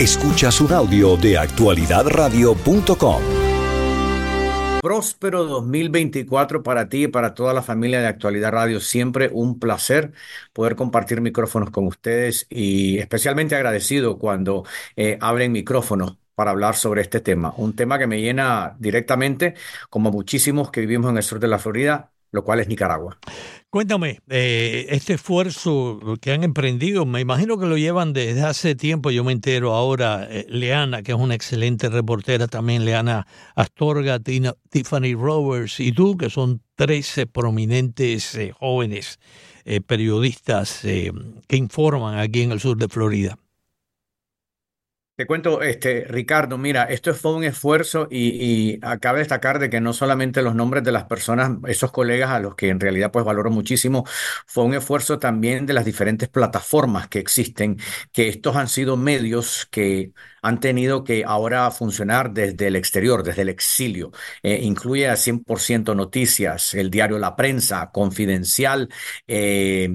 Escuchas un audio de actualidadradio.com. Próspero 2024 para ti y para toda la familia de Actualidad Radio. Siempre un placer poder compartir micrófonos con ustedes y especialmente agradecido cuando eh, abren micrófonos para hablar sobre este tema. Un tema que me llena directamente, como muchísimos que vivimos en el sur de la Florida, lo cual es Nicaragua. Cuéntame, eh, este esfuerzo que han emprendido, me imagino que lo llevan desde hace tiempo, yo me entero ahora, eh, Leana, que es una excelente reportera, también Leana Astorga, Tiffany Roberts y tú, que son 13 prominentes eh, jóvenes periodistas que informan aquí en el sur de Florida. Te cuento, este, Ricardo, mira, esto fue un esfuerzo y, y de destacar de que no solamente los nombres de las personas, esos colegas a los que en realidad pues valoro muchísimo, fue un esfuerzo también de las diferentes plataformas que existen, que estos han sido medios que han tenido que ahora funcionar desde el exterior, desde el exilio. Eh, incluye a 100% noticias, el diario La Prensa, Confidencial. Eh,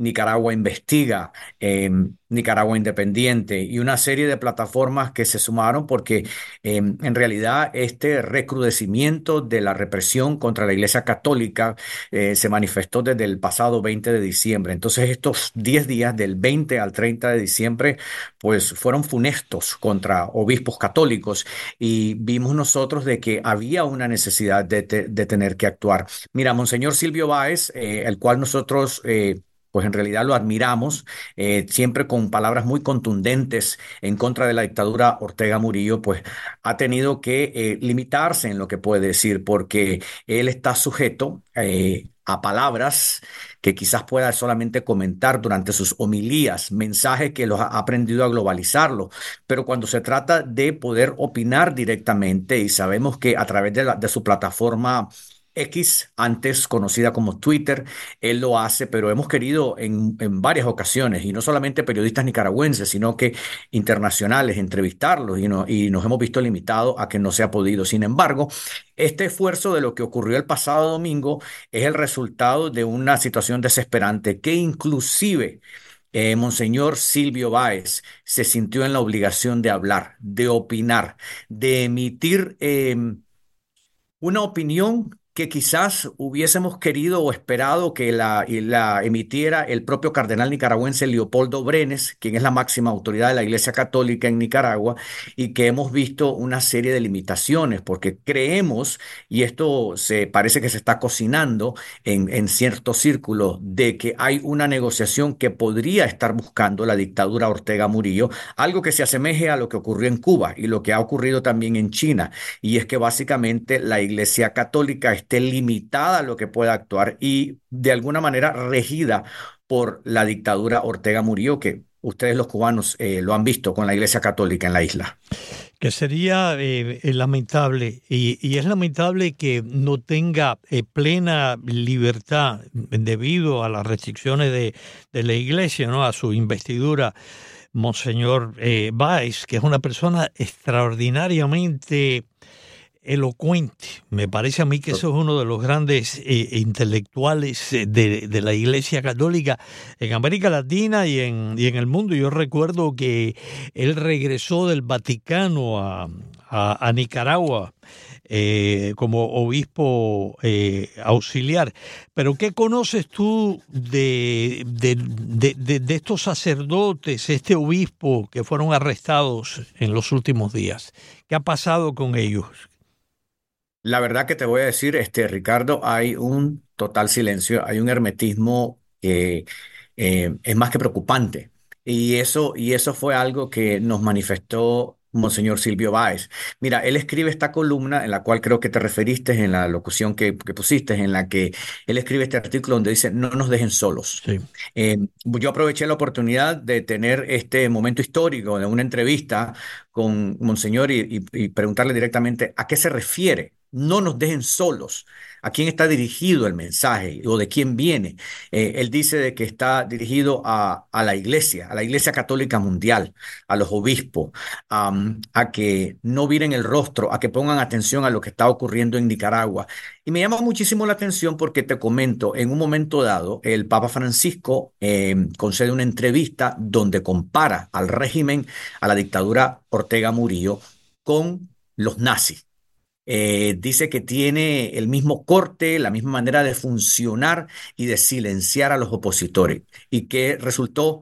Nicaragua Investiga, em, Nicaragua Independiente y una serie de plataformas que se sumaron porque em, en realidad este recrudecimiento de la represión contra la Iglesia Católica eh, se manifestó desde el pasado 20 de diciembre. Entonces estos 10 días del 20 al 30 de diciembre pues fueron funestos contra obispos católicos y vimos nosotros de que había una necesidad de, tener que actuar. Mira, Monseñor Silvio Báez, eh, el cual nosotros... Eh, pues en realidad lo admiramos, eh, siempre con palabras muy contundentes en contra de la dictadura Ortega Murillo, pues ha tenido que eh, limitarse en lo que puede decir, porque él está sujeto eh, a palabras que quizás pueda solamente comentar durante sus homilías, mensajes que los ha aprendido a globalizarlo, pero cuando se trata de poder opinar directamente y sabemos que a través de, de su plataforma X, antes conocida como Twitter, él lo hace, pero hemos querido en, varias ocasiones, y no solamente periodistas nicaragüenses, sino que internacionales, entrevistarlos y, y nos hemos visto limitados a que no se ha podido. Sin embargo, este esfuerzo de lo que ocurrió el pasado domingo es el resultado de una situación desesperante que inclusive... Eh, Monseñor Silvio Báez se sintió en la obligación de hablar, de opinar, de emitir em, una opinión que quizás hubiésemos querido o esperado que la, la, emitiera el propio cardenal nicaragüense Leopoldo Brenes, quien es la máxima autoridad de la Iglesia Católica en Nicaragua, y que hemos visto una serie de limitaciones, porque creemos, y esto se parece que se está cocinando en, en ciertos círculos, de que hay una negociación que podría estar buscando la dictadura Ortega Murillo, algo que se asemeje a lo que ocurrió en Cuba y lo que ha ocurrido también en China, y es que básicamente la Iglesia Católica limitada a lo que pueda actuar y de alguna manera regida por la dictadura Ortega Murillo, que ustedes los cubanos eh, lo han visto con la Iglesia Católica en la isla. Que sería eh, lamentable, y, es lamentable que no tenga eh, plena libertad debido a las restricciones de, de, la Iglesia, ¿no? a su investidura. Monseñor Báez, que es una persona extraordinariamente elocuente. Me parece a mí que eso es uno de los grandes eh, intelectuales eh, de, la Iglesia Católica en América Latina y en, y en el mundo. Yo recuerdo que él regresó del Vaticano a, Nicaragua. Eh, como obispo auxiliar. Pero ¿qué conoces tú de, de, estos sacerdotes, este obispo que fueron arrestados en los últimos días? ¿Qué ha pasado con ellos? La verdad que te voy a decir, este, Ricardo, hay un total silencio, hay un hermetismo que eh, es más que preocupante. Y eso, y eso fue algo que nos manifestó Monseñor Silvio Báez. Mira, él escribe esta columna en la cual creo que te referiste en la locución que, pusiste, en la que él escribe este artículo donde dice, no nos dejen solos. Eh, yo aproveché la oportunidad de tener este momento histórico de una entrevista con Monseñor y preguntarle directamente a qué se refiere no nos dejen solos. a quién está dirigido el mensaje o de quién viene. Eh, él dice de que está dirigido a, la iglesia, a la iglesia católica mundial, a los obispos, a que no viren el rostro, a que pongan atención a lo que está ocurriendo en Nicaragua. Y me llama muchísimo la atención porque te comento, en un momento dado, el Papa Francisco eh, concede una entrevista donde compara al régimen, a la dictadura Ortega Murillo, con los nazis. Eh, dice que tiene el mismo corte, la misma manera de funcionar y de silenciar a los opositores y que resultó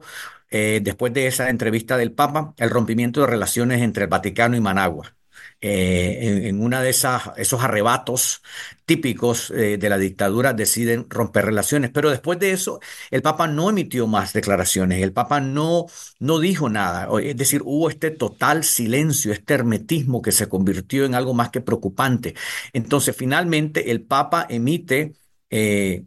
eh, después de esa entrevista del Papa el rompimiento de relaciones entre el Vaticano y Managua. Eh, en, una de esas, esos arrebatos típicos eh, de la dictadura deciden romper relaciones. Pero después de eso, el Papa no emitió más declaraciones, el Papa no, no dijo nada. Es decir, hubo este total silencio, este hermetismo que se convirtió en algo más que preocupante. Entonces, finalmente, el Papa emite eh,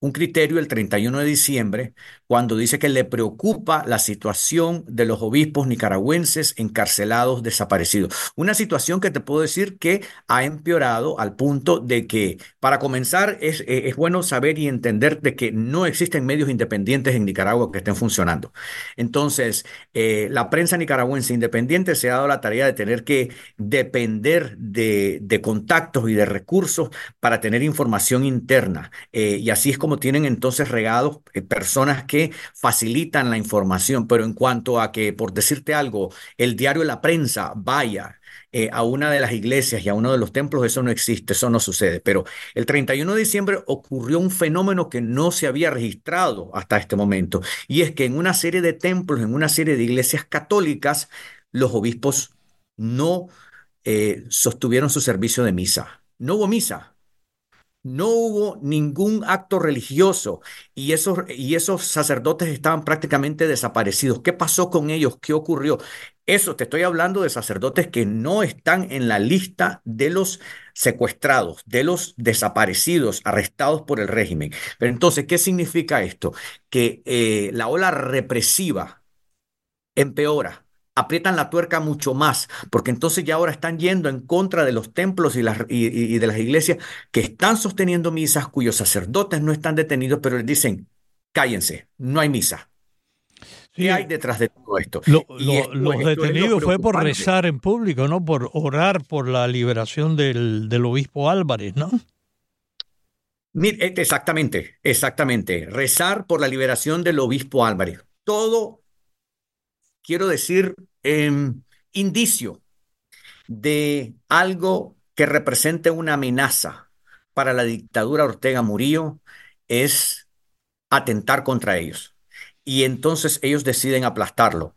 un criterio el 31 de diciembre cuando dice que le preocupa la situación de los obispos nicaragüenses encarcelados desaparecidos. Una situación que te puedo decir que ha empeorado al punto de que, para comenzar, es, es bueno saber y entender de que no existen medios independientes en Nicaragua que estén funcionando. Entonces, eh, la prensa nicaragüense independiente se ha dado la tarea de tener que depender de, de contactos y de recursos para tener información interna. Eh, y así es como tienen entonces regados eh, personas que facilitan la información, pero en cuanto a que, por decirte algo, el diario La Prensa vaya eh, a una de las iglesias y a uno de los templos, eso no existe, eso no sucede. Pero el 31 de diciembre ocurrió un fenómeno que no se había registrado hasta este momento, y es que en una serie de templos, en una serie de iglesias católicas, los obispos no eh, sostuvieron su servicio de misa. No hubo misa, no hubo ningún acto religioso y esos, y esos sacerdotes estaban prácticamente desaparecidos. ¿Qué pasó con ellos? ¿Qué ocurrió? Eso te estoy hablando de sacerdotes que no están en la lista de los secuestrados, de los desaparecidos, arrestados por el régimen. Pero entonces, ¿qué significa esto? Que eh, la ola represiva empeora aprietan la tuerca mucho más, porque entonces ya ahora están yendo en contra de los templos y, las, y, de las iglesias que están sosteniendo misas, cuyos sacerdotes no están detenidos, pero les dicen, cállense, no hay misa. ¿Qué hay detrás de todo esto? los detenidos fue por rezar en público, ¿no? Por orar por la liberación del, del obispo Álvarez, ¿no? Eh, exactamente, exactamente. Rezar por la liberación del obispo Álvarez. Todo quiero decir, em, indicio de algo que represente una amenaza para la dictadura Ortega Murillo es atentar contra ellos. Y entonces ellos deciden aplastarlo.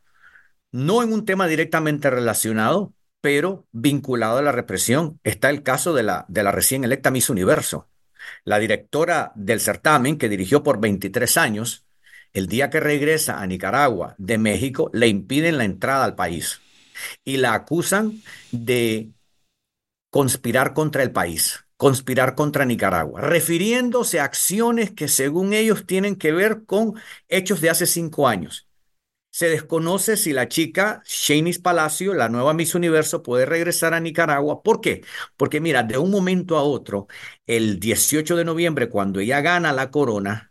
No en un tema directamente relacionado, pero vinculado a la represión. Está el caso de la, de la recién electa Miss Universo. La directora del certamen, que dirigió por 23 años, el día que regresa a Nicaragua de México, le impiden la entrada al país y la acusan de conspirar contra el país, conspirar contra Nicaragua, refiriéndose a acciones que según ellos tienen que ver con hechos de hace cinco años. Se desconoce si la chica Shanice Palacio, la nueva Miss Universo, puede regresar a Nicaragua. ¿Por qué? Porque mira, de un momento a otro, el 18 de noviembre, cuando ella gana la corona,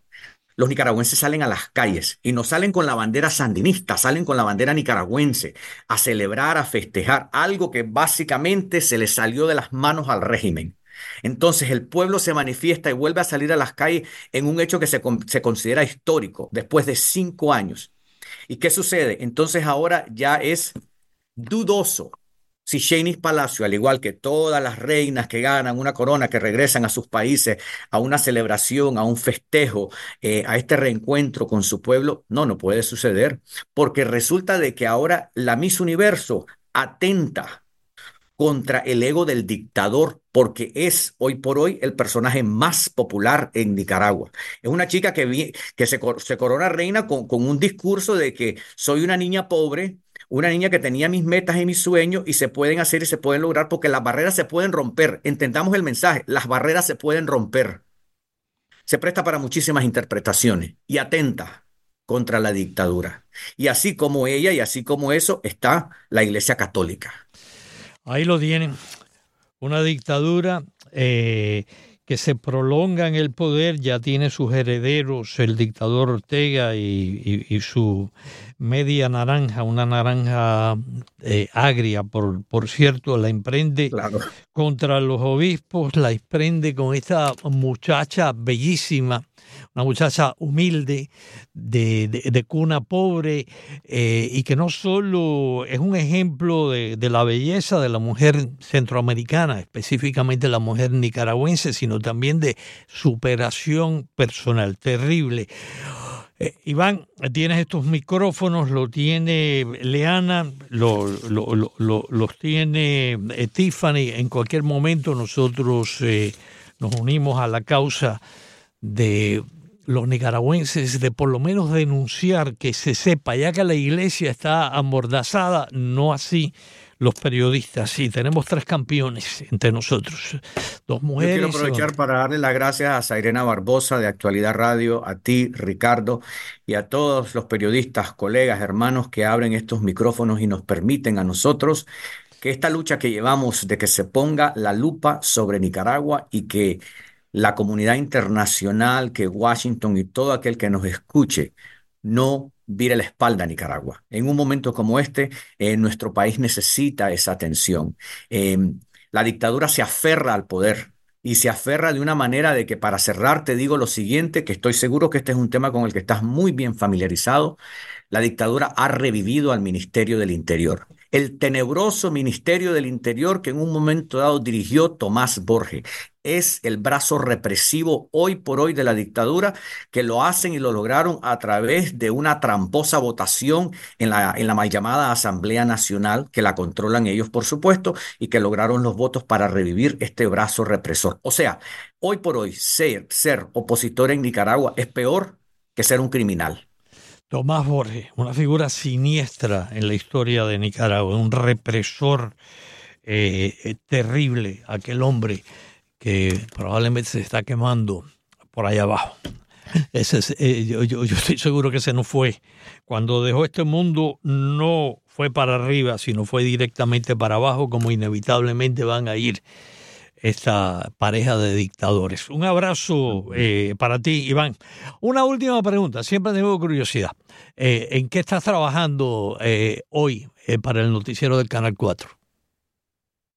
los nicaragüenses salen a las calles y no salen con la bandera sandinista, salen con la bandera nicaragüense a celebrar, a festejar, algo que básicamente se le salió de las manos al régimen. Entonces el pueblo se manifiesta y vuelve a salir a las calles en un hecho que se, se considera histórico después de cinco años. ¿Y qué sucede? Entonces ahora ya es dudoso si Shanice Palacio, al igual que todas las reinas que ganan una corona, que regresan a sus países a una celebración, a un festejo, eh, a este reencuentro con su pueblo, no, no puede suceder, porque resulta de que ahora la Miss Universo atenta contra el ego del dictador, porque es hoy por hoy el personaje más popular en Nicaragua. Es una chica que, se, corona reina con un discurso de que soy una niña pobre, una niña que tenía mis metas y mis sueños y se pueden hacer y se pueden lograr porque las barreras se pueden romper. Entendamos el mensaje, las barreras se pueden romper. Se presta para muchísimas interpretaciones y atenta contra la dictadura. Y así como ella y así como eso está la Iglesia Católica. Ahí lo tienen. Una dictadura eh, que se prolonga en el poder, ya tiene sus herederos, el dictador Ortega y, su media naranja, una naranja eh, agria, por, por cierto, la emprende contra los obispos, la emprende con esta muchacha bellísima una muchacha humilde, de, cuna pobre, eh, y que no solo es un ejemplo de, la belleza de la mujer centroamericana, específicamente la mujer nicaragüense, sino también de superación personal terrible. Eh, Iván, tienes estos micrófonos, lo tiene Leana, los tiene eh, Tiffany. En cualquier momento nosotros nos unimos a la causa de los nicaragüenses de por lo menos denunciar que se sepa, ya que la iglesia está amordazada, no así los periodistas. Sí, tenemos tres campeones entre nosotros, dos mujeres. Yo quiero aprovechar para darle las gracias a Sairena Barbosa de Actualidad Radio, a ti, Ricardo, y a todos los periodistas, colegas, hermanos que abren estos micrófonos y nos permiten a nosotros que esta lucha que llevamos de que se ponga la lupa sobre Nicaragua y que la comunidad internacional, que Washington y todo aquel que nos escuche no vire la espalda a Nicaragua. En un momento como este, eh, nuestro país necesita esa atención. Em, la dictadura se aferra al poder y se aferra de una manera de que para cerrar te digo lo siguiente, que estoy seguro que este es un tema con el que estás muy bien familiarizado. La dictadura ha revivido al Ministerio del Interior el tenebroso Ministerio del Interior que en un momento dado dirigió Tomás Borges. Es el brazo represivo hoy por hoy de la dictadura que lo hacen y lo lograron a través de una tramposa votación en la, en la mal llamada Asamblea Nacional, que la controlan ellos, por supuesto, y que lograron los votos para revivir este brazo represor. O sea, hoy por hoy ser, ser opositor en Nicaragua es peor que ser un criminal. Tomás Borges, una figura siniestra en la historia de Nicaragua, un represor eh, terrible, aquel hombre que probablemente se está quemando por allá abajo. Ese eh, yo, yo, estoy seguro que ese no fue. Cuando dejó este mundo no fue para arriba, sino fue directamente para abajo, como inevitablemente van a ir esta pareja de dictadores. Un abrazo eh, para ti, Iván. Una última pregunta, siempre tengo curiosidad. Eh, ¿En qué estás trabajando eh, hoy para el noticiero del Canal 4?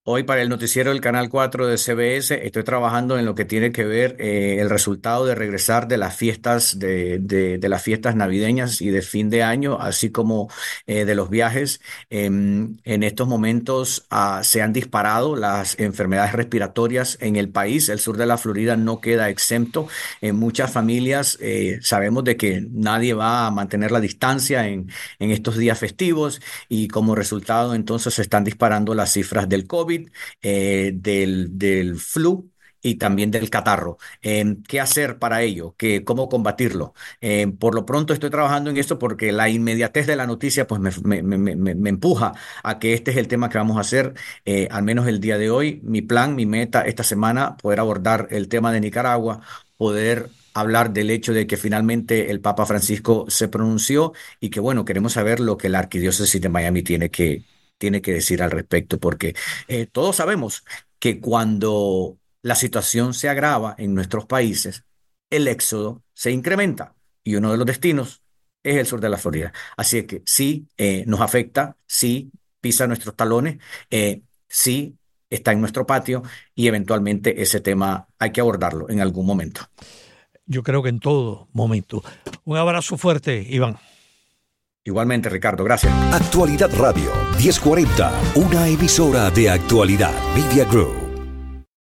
Hoy para el noticiero del Canal 4 de CBS estoy trabajando en lo que tiene que ver eh, el resultado de regresar de las fiestas de, las fiestas navideñas y de fin de año, así como eh, de los viajes. Em, en estos momentos ah, se han disparado las enfermedades respiratorias en el país. El sur de la Florida no queda exento. En muchas familias eh, sabemos de que nadie va a mantener la distancia en estos días festivos y como resultado entonces se están disparando las cifras del COVID eh, del, del flu y también del catarro. Em, ¿Qué hacer para ello? ¿Qué, ¿Cómo combatirlo? Em, por lo pronto estoy trabajando en esto porque la inmediatez de la noticia pues me, me, me, me, empuja a que este es el tema que vamos a hacer, eh, al menos el día de hoy. Mi plan, mi meta esta semana, poder abordar el tema de Nicaragua, poder hablar del hecho de que finalmente el Papa Francisco se pronunció y que bueno, queremos saber lo que la arquidiócesis de Miami tiene que, tiene que decir al respecto, porque eh, todos sabemos que cuando la situación se agrava en nuestros países, el éxodo se incrementa y uno de los destinos es el sur de la Florida. Así que sí eh, nos afecta, sí pisa nuestros talones, eh, sí está en nuestro patio y eventualmente ese tema hay que abordarlo en algún momento. Yo creo que en todo momento. Un abrazo fuerte, Iván. Igualmente, Ricardo, gracias. Actualidad Radio 1040, una emisora de actualidad Media Group.